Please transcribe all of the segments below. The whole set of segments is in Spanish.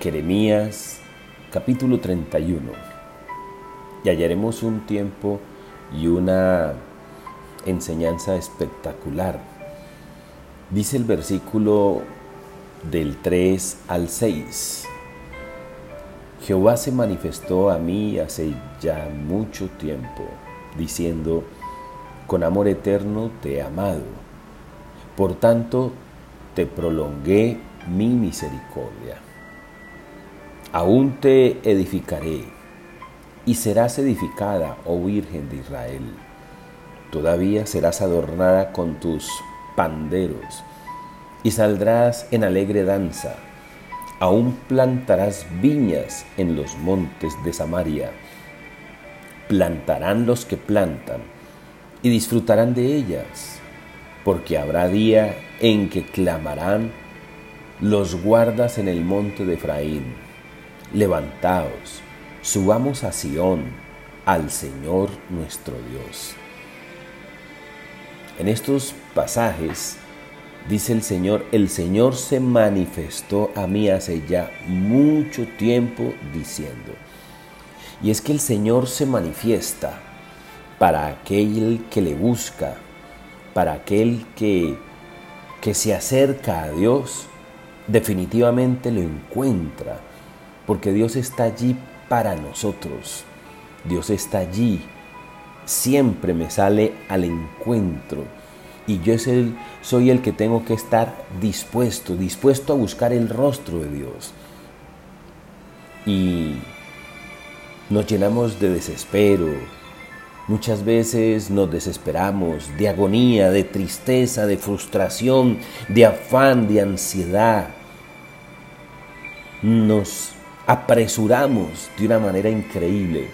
Jeremías capítulo 31. Y hallaremos un tiempo y una enseñanza espectacular. Dice el versículo del 3 al 6. Jehová se manifestó a mí hace ya mucho tiempo, diciendo, con amor eterno te he amado. Por tanto, te prolongué mi misericordia. Aún te edificaré, y serás edificada, oh Virgen de Israel. Todavía serás adornada con tus panderos, y saldrás en alegre danza. Aún plantarás viñas en los montes de Samaria. Plantarán los que plantan, y disfrutarán de ellas, porque habrá día en que clamarán los guardas en el monte de Efraín. Levantaos, subamos a Sión, al Señor nuestro Dios. En estos pasajes dice el Señor, el Señor se manifestó a mí hace ya mucho tiempo diciendo. Y es que el Señor se manifiesta para aquel que le busca, para aquel que, que se acerca a Dios, definitivamente lo encuentra, porque Dios está allí para nosotros. Dios está allí, siempre me sale al encuentro. Y yo soy el que tengo que estar dispuesto, dispuesto a buscar el rostro de Dios. Y nos llenamos de desespero, Muchas veces nos desesperamos de agonía, de tristeza, de frustración, de afán, de ansiedad. Nos apresuramos de una manera increíble.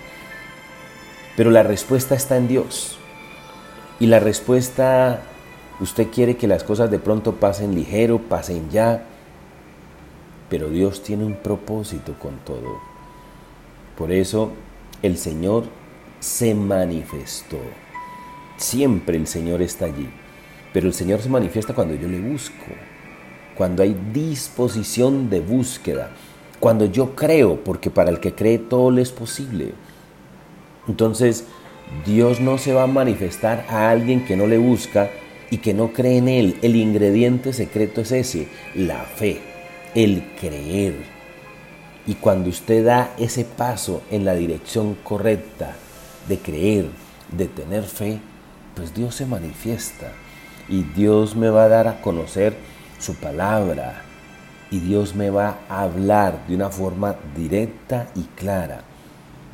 Pero la respuesta está en Dios. Y la respuesta, usted quiere que las cosas de pronto pasen ligero, pasen ya. Pero Dios tiene un propósito con todo. Por eso el Señor se manifestó. Siempre el Señor está allí, pero el Señor se manifiesta cuando yo le busco, cuando hay disposición de búsqueda, cuando yo creo, porque para el que cree todo le es posible. Entonces, Dios no se va a manifestar a alguien que no le busca y que no cree en Él. El ingrediente secreto es ese, la fe, el creer. Y cuando usted da ese paso en la dirección correcta, de creer, de tener fe, pues Dios se manifiesta y Dios me va a dar a conocer su palabra y Dios me va a hablar de una forma directa y clara.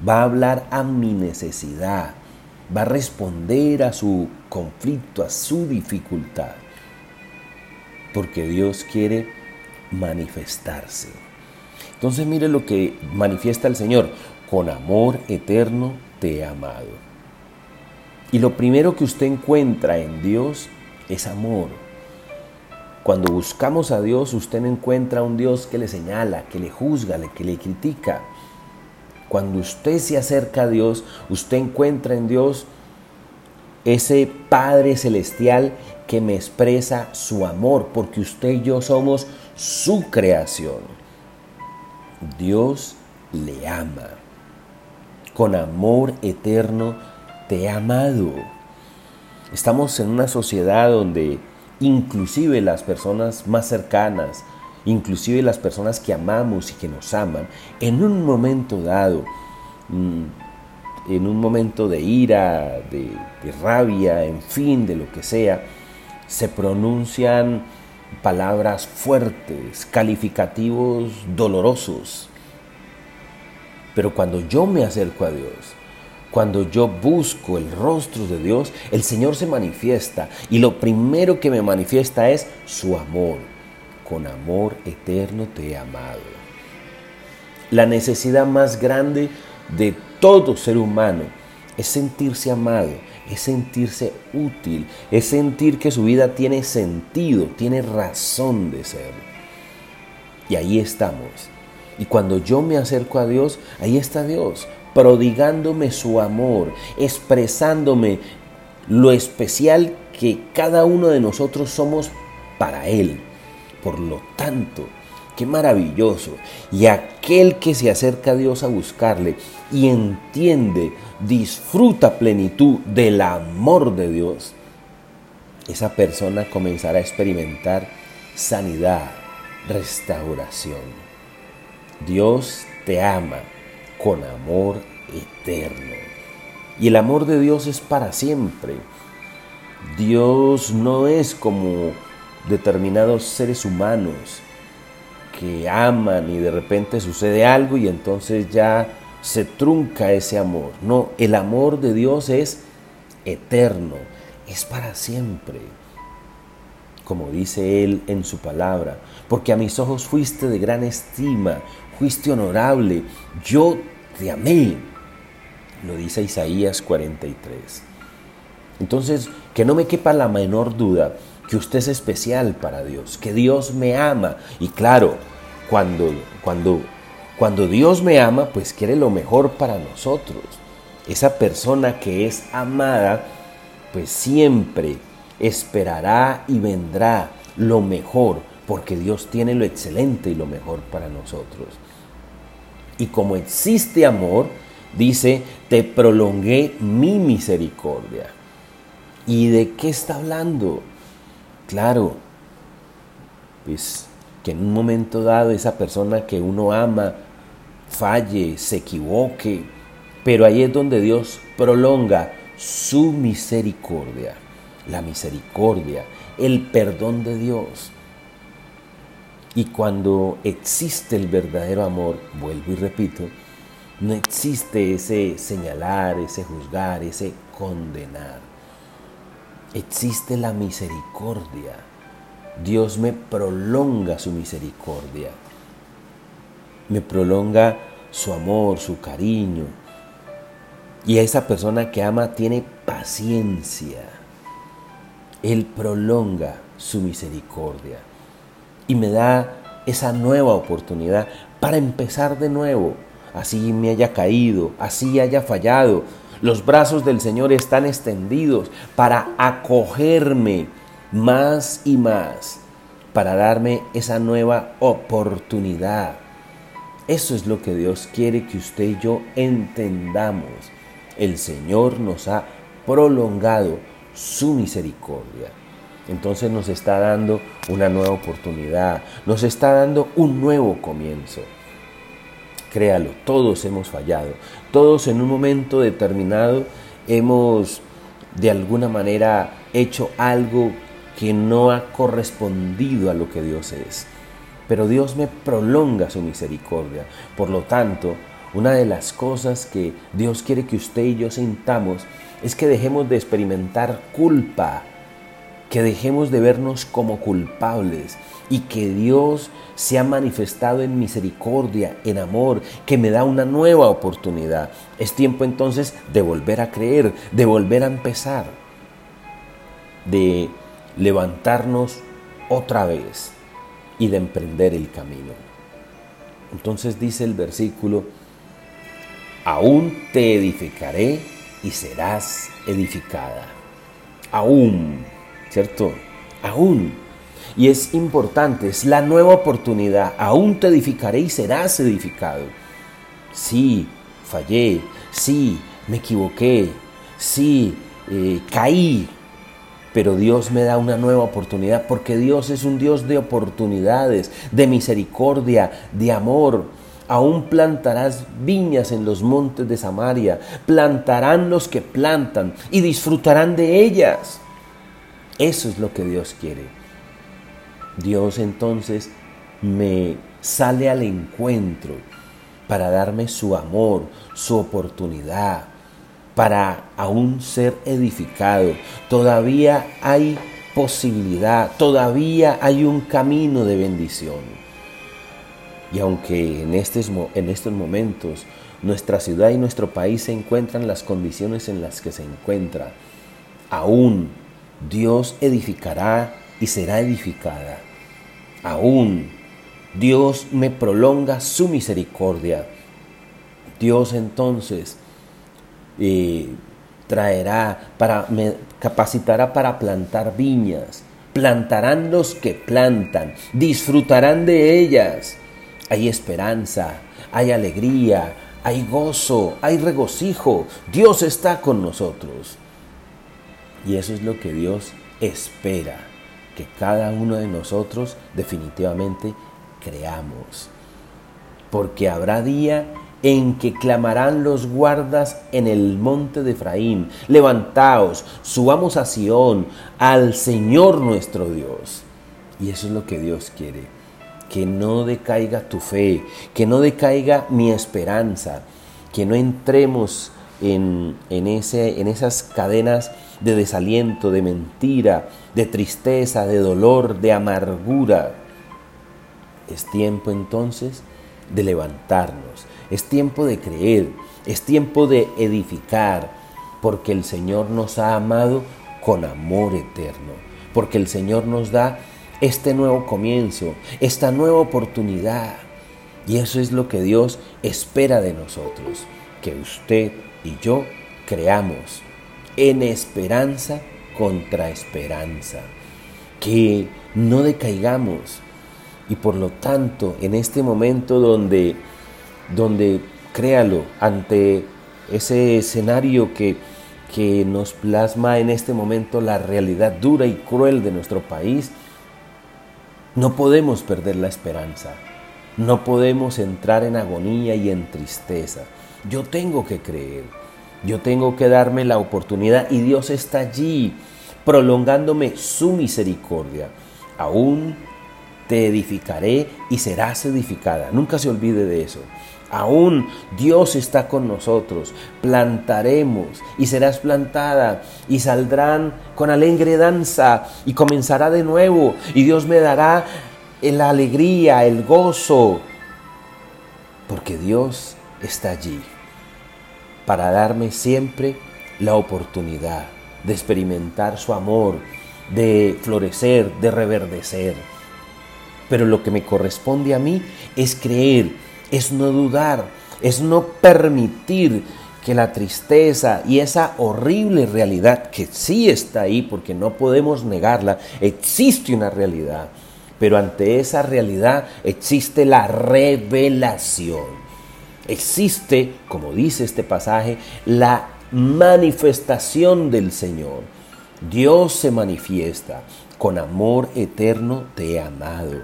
Va a hablar a mi necesidad, va a responder a su conflicto, a su dificultad, porque Dios quiere manifestarse. Entonces mire lo que manifiesta el Señor, con amor eterno te he amado. Y lo primero que usted encuentra en Dios es amor. Cuando buscamos a Dios, usted no encuentra un Dios que le señala, que le juzga, que le critica. Cuando usted se acerca a Dios, usted encuentra en Dios ese Padre Celestial que me expresa su amor, porque usted y yo somos su creación. Dios le ama con amor eterno te he amado. Estamos en una sociedad donde inclusive las personas más cercanas, inclusive las personas que amamos y que nos aman, en un momento dado, mm, en un momento de ira, de, rabia, en fin, de lo que sea, se pronuncian palabras fuertes, calificativos dolorosos. Pero cuando yo me acerco a Dios, cuando yo busco el rostro de Dios, el Señor se manifiesta y lo primero que me manifiesta es su amor. Con amor eterno te he amado. La necesidad más grande de todo ser humano es sentirse amado, es sentirse útil, es sentir que su vida tiene sentido, tiene razón de ser. Y ahí estamos y cuando yo me acerco a Dios, ahí está Dios, prodigándome su amor, expresándome lo especial que cada uno de nosotros somos para Él. Por lo tanto, Qué maravilloso. Y aquel que se acerca a Dios a buscarle y entiende, disfruta plenitud del amor de Dios, esa persona comenzará a experimentar sanidad, restauración. Dios te ama con amor eterno. Y el amor de Dios es para siempre. Dios no es como determinados seres humanos que aman y de repente sucede algo y entonces ya se trunca ese amor. No, el amor de Dios es eterno, es para siempre. Como dice Él en su palabra, porque a mis ojos fuiste de gran estima, fuiste honorable, yo te amé. Lo dice Isaías 43. Entonces, que no me quepa la menor duda que usted es especial para Dios, que Dios me ama. Y claro, cuando, cuando, cuando Dios me ama, pues quiere lo mejor para nosotros. Esa persona que es amada, pues siempre esperará y vendrá lo mejor, porque Dios tiene lo excelente y lo mejor para nosotros. Y como existe amor, dice, te prolongué mi misericordia. ¿Y de qué está hablando? Claro, pues que en un momento dado esa persona que uno ama falle, se equivoque, pero ahí es donde Dios prolonga su misericordia, la misericordia, el perdón de Dios. Y cuando existe el verdadero amor, vuelvo y repito, no existe ese señalar, ese juzgar, ese condenar. Existe la misericordia. Dios me prolonga su misericordia. Me prolonga su amor, su cariño. Y esa persona que ama tiene paciencia. Él prolonga su misericordia y me da esa nueva oportunidad para empezar de nuevo. Así me haya caído, así haya fallado. Los brazos del Señor están extendidos para acogerme más y más, para darme esa nueva oportunidad. Eso es lo que Dios quiere que usted y yo entendamos. El Señor nos ha prolongado su misericordia entonces nos está dando una nueva oportunidad, nos está dando un nuevo comienzo. Créalo, todos hemos fallado, todos en un momento determinado hemos de alguna manera hecho algo que no ha correspondido a lo que Dios es. Pero Dios me prolonga su misericordia. Por lo tanto, una de las cosas que Dios quiere que usted y yo sintamos es que dejemos de experimentar culpa que dejemos de vernos como culpables y que Dios se ha manifestado en misericordia, en amor, que me da una nueva oportunidad. Es tiempo entonces de volver a creer, de volver a empezar, de levantarnos otra vez y de emprender el camino. Entonces dice el versículo, aún te edificaré y serás edificada. Aún ¿cierto? Aún. Y es importante, es la nueva oportunidad. Aún te edificaré y serás edificado. Sí, fallé. Sí, me equivoqué. Sí, eh, caí. Pero Dios me da una nueva oportunidad porque Dios es un Dios de oportunidades, de misericordia, de amor. Aún plantarás viñas en los montes de Samaria, plantarán los que plantan y disfrutarán de ellas. Eso es lo que Dios quiere. Dios entonces me sale al encuentro para darme su amor, su oportunidad, para aún ser edificado. Todavía hay posibilidad, todavía hay un camino de bendición. Y aunque en estos, en estos momentos nuestra ciudad y nuestro país se encuentran en las condiciones en las que se encuentra, aún Dios edificará y será edificada. Aún Dios me prolonga su misericordia. Dios entonces eh, traerá, para, me capacitará para plantar viñas, plantarán los que plantan, disfrutarán de ellas. Hay esperanza, hay alegría, hay gozo, hay regocijo. Dios está con nosotros. Y eso es lo que Dios espera, que cada uno de nosotros definitivamente creamos. Porque habrá día en que clamarán los guardas en el monte de Efraín, levantaos, subamos a Sión, al Señor nuestro Dios. Y eso es lo que Dios quiere, que no decaiga tu fe, que no decaiga mi esperanza, que no entremos en, en, ese, en esas cadenas de desaliento, de mentira, de tristeza, de dolor, de amargura. Es tiempo entonces de levantarnos, es tiempo de creer, es tiempo de edificar, porque el Señor nos ha amado con amor eterno, porque el Señor nos da este nuevo comienzo, esta nueva oportunidad. Y eso es lo que Dios espera de nosotros, que usted y yo creamos en esperanza contra esperanza, que no decaigamos, y por lo tanto, en este momento donde, donde créalo, ante ese escenario que, que nos plasma en este momento la realidad dura y cruel de nuestro país, no podemos perder la esperanza. No podemos entrar en agonía y en tristeza. Yo tengo que creer. Yo tengo que darme la oportunidad y Dios está allí prolongándome su misericordia. Aún te edificaré y serás edificada. Nunca se olvide de eso. Aún Dios está con nosotros. Plantaremos y serás plantada y saldrán con alegre danza y comenzará de nuevo y Dios me dará la alegría, el gozo, porque Dios está allí para darme siempre la oportunidad de experimentar su amor, de florecer, de reverdecer pero lo que me corresponde a mí es creer, es no dudar, es no permitir que la tristeza y esa horrible realidad que sí está ahí, porque no podemos negarla, existe una realidad, pero ante esa realidad existe la revelación. Existe, como dice este pasaje, la manifestación del Señor. Dios se manifiesta, con amor eterno te he amado.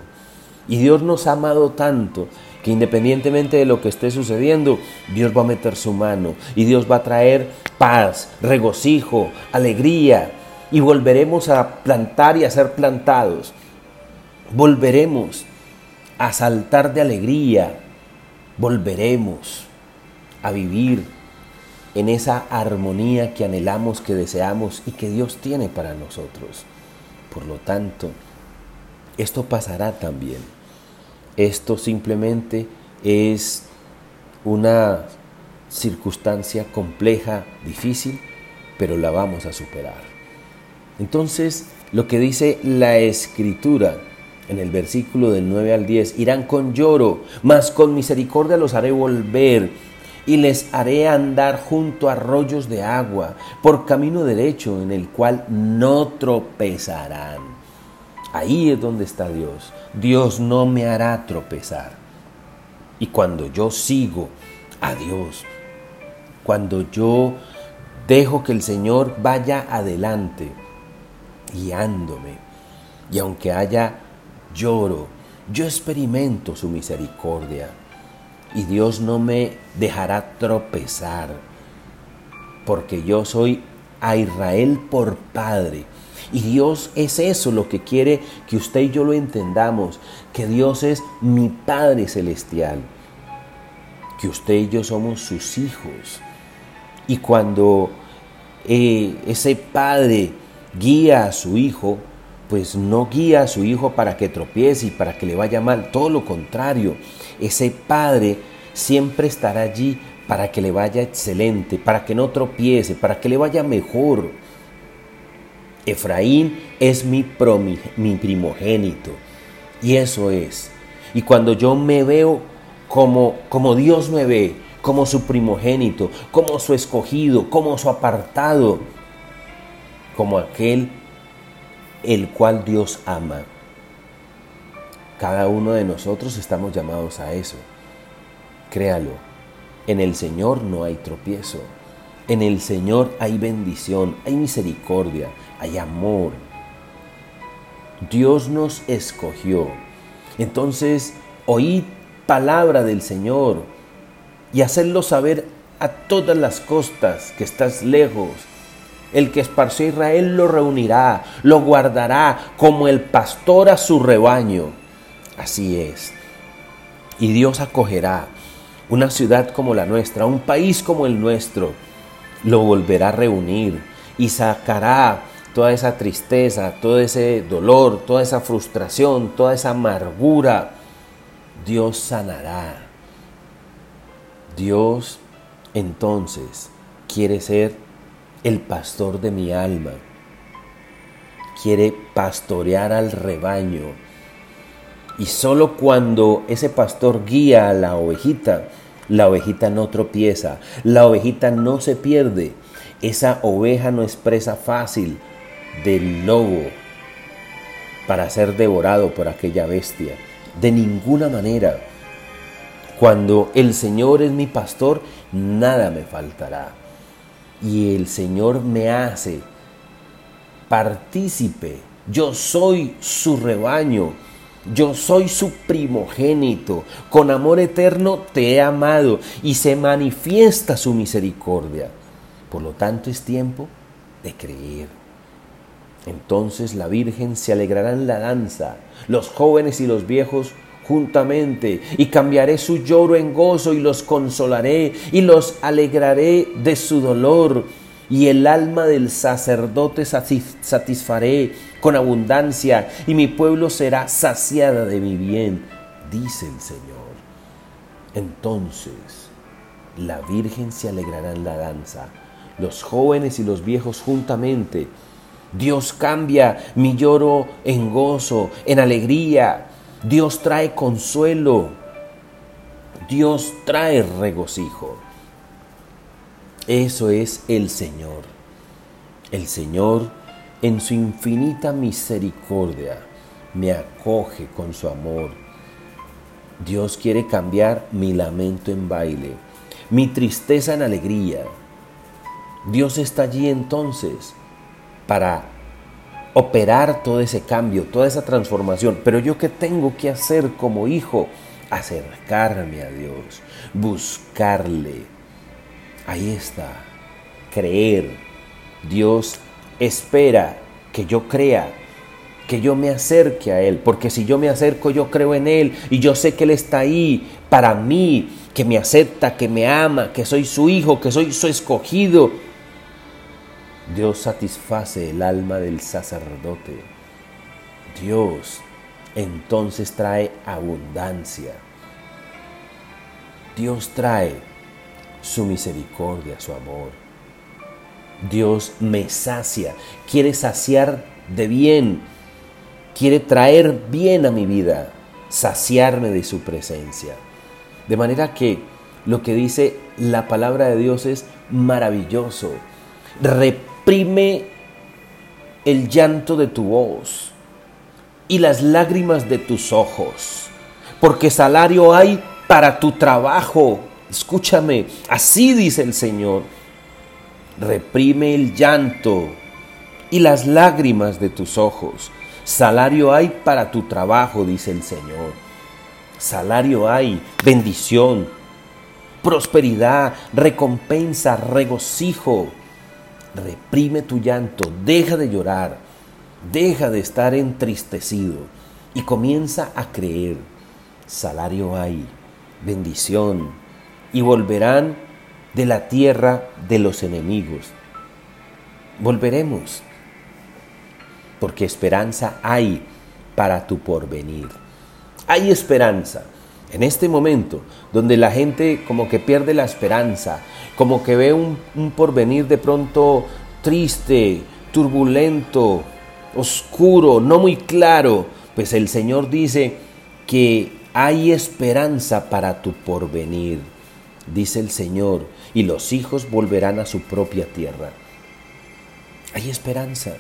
Y Dios nos ha amado tanto que independientemente de lo que esté sucediendo, Dios va a meter su mano y Dios va a traer paz, regocijo, alegría y volveremos a plantar y a ser plantados. Volveremos a saltar de alegría, volveremos a vivir en esa armonía que anhelamos, que deseamos y que Dios tiene para nosotros. Por lo tanto, esto pasará también. Esto simplemente es una circunstancia compleja, difícil, pero la vamos a superar. Entonces, lo que dice la escritura en el versículo del 9 al 10, irán con lloro, mas con misericordia los haré volver y les haré andar junto a arroyos de agua, por camino derecho en el cual no tropezarán. Ahí es donde está Dios. Dios no me hará tropezar. Y cuando yo sigo a Dios, cuando yo dejo que el Señor vaya adelante, guiándome, y aunque haya lloro, yo experimento su misericordia. Y Dios no me dejará tropezar, porque yo soy a Israel por Padre y Dios es eso lo que quiere que usted y yo lo entendamos, que Dios es mi Padre Celestial, que usted y yo somos sus hijos. Y cuando eh, ese Padre guía a su hijo, pues no guía a su hijo para que tropiece y para que le vaya mal, todo lo contrario, ese Padre siempre estará allí para que le vaya excelente, para que no tropiece, para que le vaya mejor Efraín es mi, mi primogénito. Y eso es. Y cuando yo me veo como, como Dios me ve, como su primogénito, como su escogido, como su apartado, como aquel el cual Dios ama. Cada uno de nosotros estamos llamados a eso. Créalo, en el Señor no hay tropiezo. En el Señor hay bendición, hay misericordia, hay amor. Dios nos escogió. Entonces, oíd palabra del Señor y hacerlo saber a todas las costas que estás lejos. El que esparció a Israel lo reunirá, lo guardará como el pastor a su rebaño. Así es. Y Dios acogerá una ciudad como la nuestra, un país como el nuestro, lo volverá a reunir y sacará toda esa tristeza, todo ese dolor, toda esa frustración, toda esa amargura. Dios sanará. Dios entonces quiere ser el pastor de mi alma. Quiere pastorear al rebaño. Y solo cuando ese pastor guía a la ovejita, la ovejita no tropieza, la ovejita no se pierde. Esa oveja no es presa fácil del lobo para ser devorado por aquella bestia. De ninguna manera. Cuando el Señor es mi pastor, nada me faltará. Y el Señor me hace partícipe. Yo soy su rebaño. Yo soy su primogénito. Con amor eterno te he amado y se manifiesta su misericordia. Por lo tanto es tiempo de creer. Entonces la Virgen se alegrará en la danza, los jóvenes y los viejos juntamente, y cambiaré su lloro en gozo y los consolaré y los alegraré de su dolor. Y el alma del sacerdote satisfaré con abundancia, y mi pueblo será saciada de mi bien, dice el Señor. Entonces la Virgen se alegrará en la danza, los jóvenes y los viejos juntamente, Dios cambia mi lloro en gozo, en alegría. Dios trae consuelo. Dios trae regocijo. Eso es el Señor. El Señor en su infinita misericordia me acoge con su amor. Dios quiere cambiar mi lamento en baile, mi tristeza en alegría. Dios está allí entonces para operar todo ese cambio, toda esa transformación. Pero yo qué tengo que hacer como hijo? Acercarme a Dios, buscarle. Ahí está, creer. Dios espera que yo crea, que yo me acerque a Él, porque si yo me acerco, yo creo en Él y yo sé que Él está ahí para mí, que me acepta, que me ama, que soy su hijo, que soy su escogido Dios satisface el alma del sacerdote. Dios entonces trae abundancia. Dios trae su misericordia, su amor. Dios me sacia, quiere saciar de bien, quiere traer bien a mi vida, saciarme de su presencia. De manera que lo que dice la palabra de Dios es maravilloso. Reprime el llanto de tu voz y las lágrimas de tus ojos, porque salario hay para tu trabajo. Escúchame, así dice el Señor. Reprime el llanto y las lágrimas de tus ojos. Salario hay para tu trabajo, dice el Señor. Salario hay, bendición, prosperidad, recompensa, regocijo. Reprime tu llanto, deja de llorar, deja de estar entristecido y comienza a creer. Salario hay, bendición, y volverán de la tierra de los enemigos. Volveremos, porque esperanza hay para tu porvenir. Hay esperanza en este momento, donde la gente como que pierde la esperanza, como que ve un, porvenir de pronto triste, turbulento, oscuro, no muy claro, pues el Señor dice que hay esperanza para tu porvenir, dice el Señor, y los hijos volverán a su propia tierra. Hay esperanza,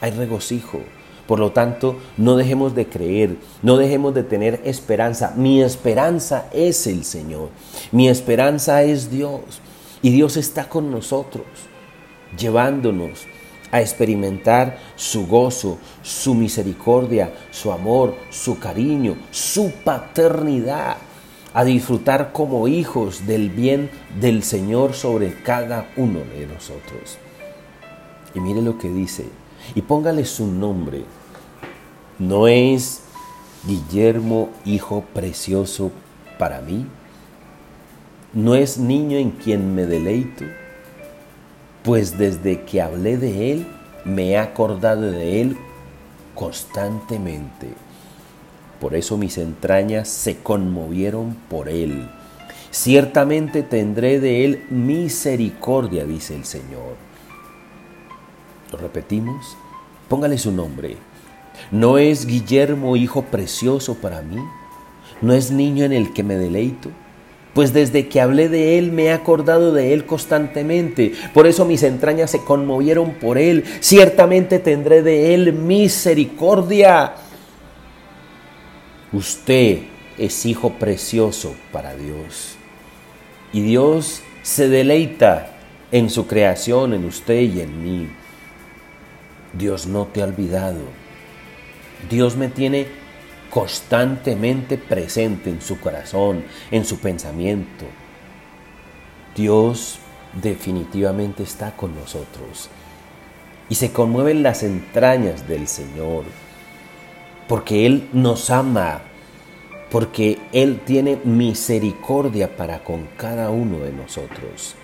hay regocijo, Por lo tanto, no dejemos de creer, no dejemos de tener esperanza. Mi esperanza es el Señor, mi esperanza es Dios y Dios está con nosotros, llevándonos a experimentar su gozo, su misericordia, su amor, su cariño, su paternidad, a disfrutar como hijos del bien del Señor sobre cada uno de nosotros. Y mire lo que dice, y póngale su nombre. ¿No es Guillermo hijo precioso para mí? ¿No es niño en quien me deleito? Pues desde que hablé de él, me he acordado de él constantemente. Por eso mis entrañas se conmovieron por él. Ciertamente tendré de él misericordia, dice el Señor. Lo repetimos. Póngale su nombre. ¿No es Guillermo hijo precioso para mí? ¿No es niño en el que me deleito? Pues desde que hablé de él me he acordado de él constantemente. Por eso mis entrañas se conmovieron por él. Ciertamente tendré de él misericordia. Usted es hijo precioso para Dios. Y Dios se deleita en su creación, en usted y en mí. Dios no te ha olvidado. Dios me tiene constantemente presente en su corazón, en su pensamiento. Dios definitivamente está con nosotros. Y se conmueven las entrañas del Señor, porque Él nos ama, porque Él tiene misericordia para con cada uno de nosotros.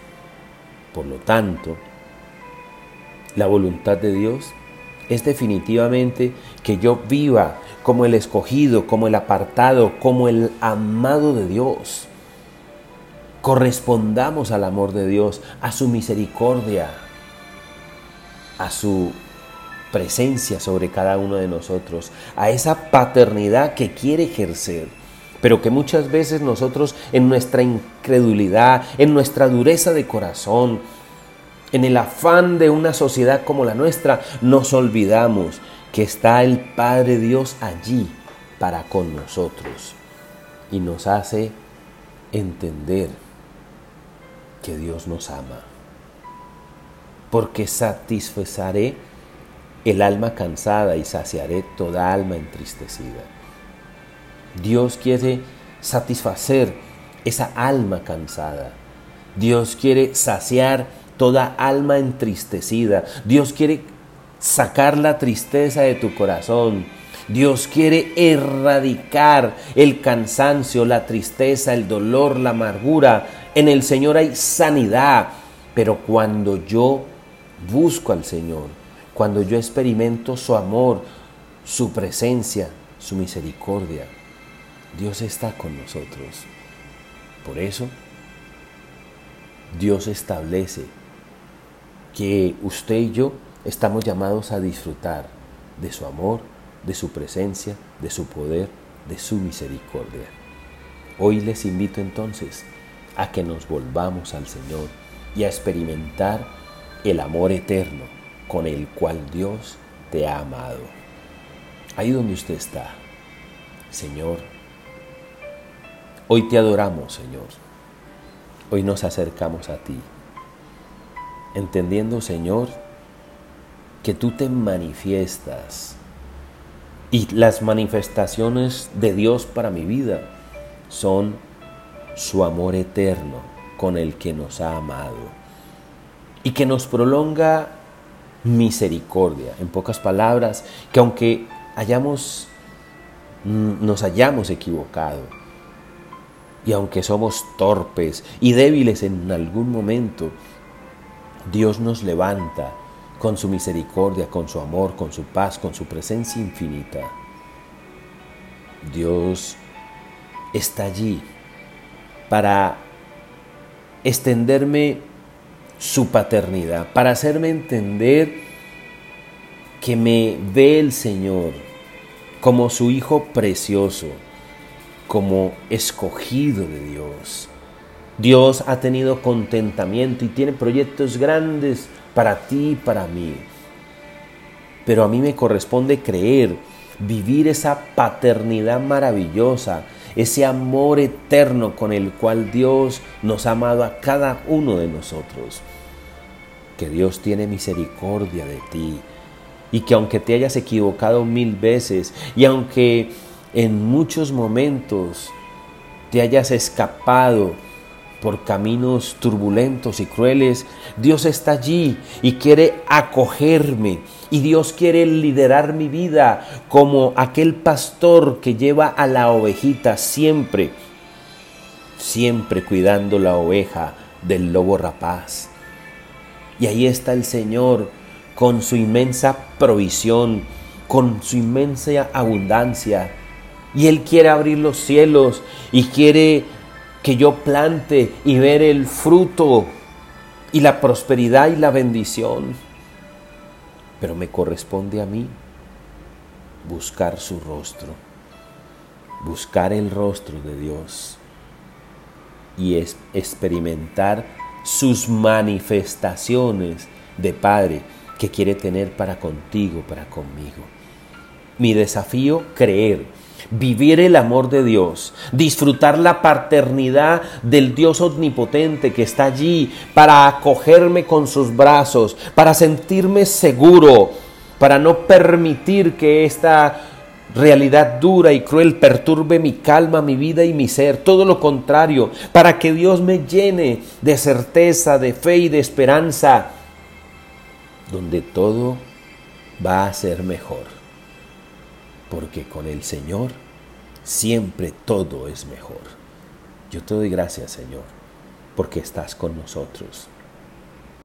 Por lo tanto, la voluntad de Dios es definitivamente que yo viva como el escogido, como el apartado, como el amado de Dios. Correspondamos al amor de Dios, a su misericordia, a su presencia sobre cada uno de nosotros, a esa paternidad que quiere ejercer, pero que muchas veces nosotros en nuestra incredulidad, en nuestra dureza de corazón, en el afán de una sociedad como la nuestra, nos olvidamos que está el Padre Dios allí para con nosotros y nos hace entender que Dios nos ama. Porque satisfaceré el alma cansada y saciaré toda alma entristecida. Dios quiere satisfacer esa alma cansada. Dios quiere saciar toda alma entristecida. Dios quiere sacar la tristeza de tu corazón. Dios quiere erradicar el cansancio, la tristeza, el dolor, la amargura. En el Señor hay sanidad. Pero cuando yo busco al Señor, cuando yo experimento su amor, su presencia, su misericordia, Dios está con nosotros. Por eso, Dios establece que usted y yo estamos llamados a disfrutar de su amor, de su presencia, de su poder, de su misericordia. Hoy les invito entonces a que nos volvamos al Señor y a experimentar el amor eterno con el cual Dios te ha amado. Ahí donde usted está, Señor, hoy te adoramos, Señor. Hoy nos acercamos a ti entendiendo, Señor, que tú te manifiestas y las manifestaciones de Dios para mi vida son su amor eterno con el que nos ha amado y que nos prolonga misericordia. En pocas palabras, que aunque hayamos, mm, nos hayamos equivocado y aunque somos torpes y débiles en algún momento, Dios nos levanta con su misericordia, con su amor, con su paz, con su presencia infinita. Dios está allí para extenderme su paternidad, para hacerme entender que me ve el Señor como su Hijo precioso, como escogido de Dios Dios ha tenido contentamiento y tiene proyectos grandes para ti y para mí. pero a mí me corresponde creer, vivir esa paternidad maravillosa, ese amor eterno con el cual Dios nos ha amado a cada uno de nosotros. Que Dios tiene misericordia de ti y que aunque te hayas equivocado mil veces y aunque en muchos momentos te hayas escapado por caminos turbulentos y crueles, Dios está allí y quiere acogerme. Y Dios quiere liderar mi vida como aquel pastor que lleva a la ovejita siempre, siempre cuidando la oveja del lobo rapaz. Y ahí está el Señor con su inmensa provisión, con su inmensa abundancia. Y Él quiere abrir los cielos y quiere que yo plante y ver el fruto y la prosperidad y la bendición. Pero me corresponde a mí buscar su rostro, buscar el rostro de Dios y experimentar sus manifestaciones de Padre que quiere tener para contigo, para conmigo. Mi desafío, creer vivir el amor de Dios, disfrutar la paternidad del Dios omnipotente que está allí para acogerme con sus brazos, para sentirme seguro, para no permitir que esta realidad dura y cruel perturbe mi calma, mi vida y mi ser. Todo lo contrario, para que Dios me llene de certeza, de fe y de esperanza, donde todo va a ser mejor porque con el Señor siempre todo es mejor. Yo te doy gracias, Señor, porque estás con nosotros.